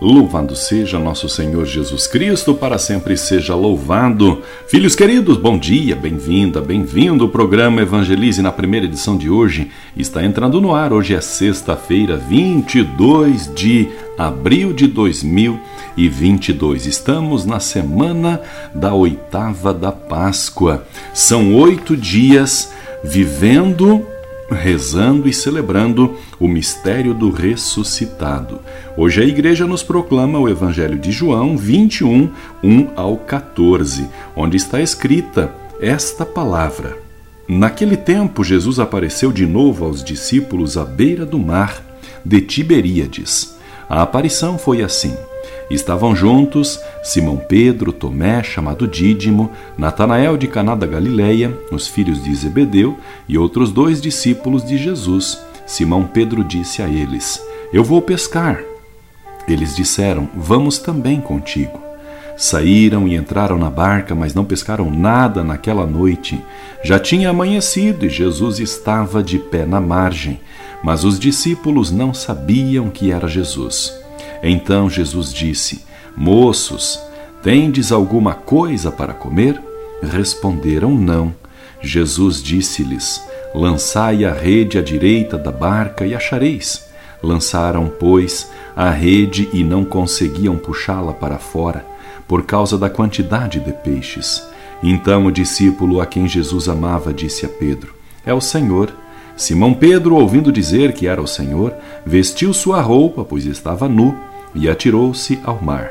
Louvado seja nosso Senhor Jesus Cristo, para sempre seja louvado. Filhos queridos, bom dia, bem-vinda, bem-vindo. O programa Evangelize na primeira edição de hoje está entrando no ar. Hoje é sexta-feira, 22 de abril de 2022. Estamos na semana da oitava da Páscoa. São oito dias vivendo rezando e celebrando o mistério do ressuscitado. Hoje a igreja nos proclama o Evangelho de João 21, 1 ao 14, onde está escrita esta palavra. Naquele tempo, Jesus apareceu de novo aos discípulos à beira do mar de Tiberíades. A aparição foi assim. Estavam juntos Simão Pedro, Tomé, chamado Dídimo, Natanael de Caná da Galileia, os filhos de Zebedeu e outros dois discípulos de Jesus. Simão Pedro disse a eles: Eu vou pescar. Eles disseram: Vamos também contigo. Saíram e entraram na barca, mas não pescaram nada naquela noite. Já tinha amanhecido e Jesus estava de pé na margem, mas os discípulos não sabiam que era Jesus. Então Jesus disse: Moços, tendes alguma coisa para comer? Responderam: Não. Jesus disse-lhes: Lançai a rede à direita da barca e achareis. Lançaram, pois, a rede e não conseguiam puxá-la para fora, por causa da quantidade de peixes. Então o discípulo a quem Jesus amava disse a Pedro: É o Senhor. Simão Pedro, ouvindo dizer que era o Senhor, vestiu sua roupa, pois estava nu e atirou-se ao mar.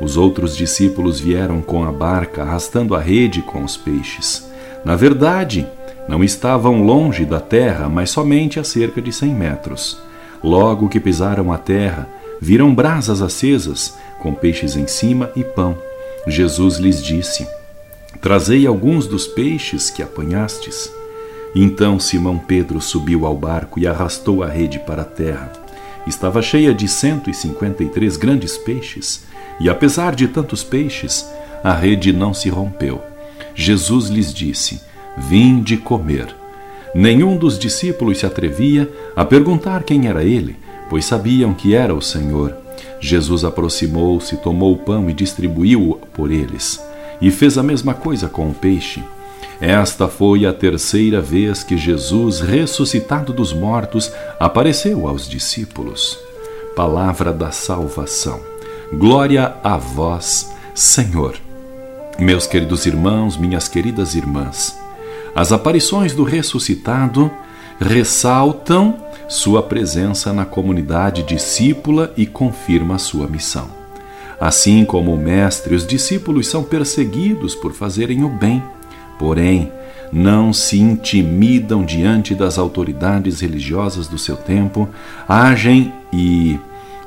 Os outros discípulos vieram com a barca, arrastando a rede com os peixes. Na verdade, não estavam longe da terra, mas somente a cerca de cem metros. Logo que pisaram a terra, viram brasas acesas, com peixes em cima e pão. Jesus lhes disse: Trazei alguns dos peixes que apanhastes. Então Simão Pedro subiu ao barco e arrastou a rede para a terra estava cheia de 153 grandes peixes, e apesar de tantos peixes, a rede não se rompeu. Jesus lhes disse: Vinde comer. Nenhum dos discípulos se atrevia a perguntar quem era ele, pois sabiam que era o Senhor. Jesus aproximou-se, tomou o pão e distribuiu-o por eles, e fez a mesma coisa com o peixe. Esta foi a terceira vez que Jesus, ressuscitado dos mortos, apareceu aos discípulos. Palavra da salvação. Glória a vós, Senhor. Meus queridos irmãos, minhas queridas irmãs, as aparições do ressuscitado ressaltam sua presença na comunidade discípula e confirma sua missão. Assim como o Mestre, os discípulos são perseguidos por fazerem o bem Porém, não se intimidam diante das autoridades religiosas do seu tempo, agem e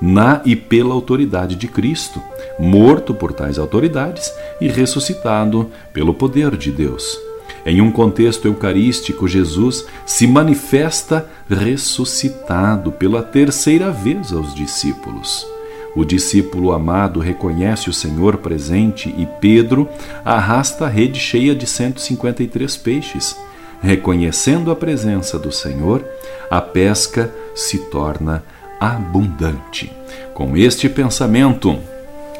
na e pela autoridade de Cristo, morto por tais autoridades e ressuscitado pelo poder de Deus. Em um contexto eucarístico, Jesus se manifesta ressuscitado pela terceira vez aos discípulos. O discípulo amado reconhece o Senhor presente e Pedro arrasta a rede cheia de 153 peixes. Reconhecendo a presença do Senhor, a pesca se torna abundante. Com este pensamento,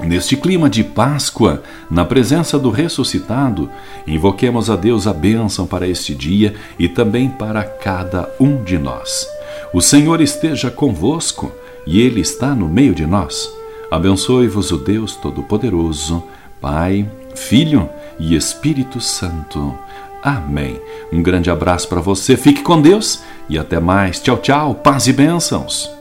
Neste clima de Páscoa, na presença do ressuscitado, invoquemos a Deus a bênção para este dia e também para cada um de nós. O Senhor esteja convosco e Ele está no meio de nós. Abençoe-vos o Deus Todo-Poderoso, Pai, Filho e Espírito Santo. Amém. Um grande abraço para você, fique com Deus e até mais. Tchau, tchau, paz e bênçãos.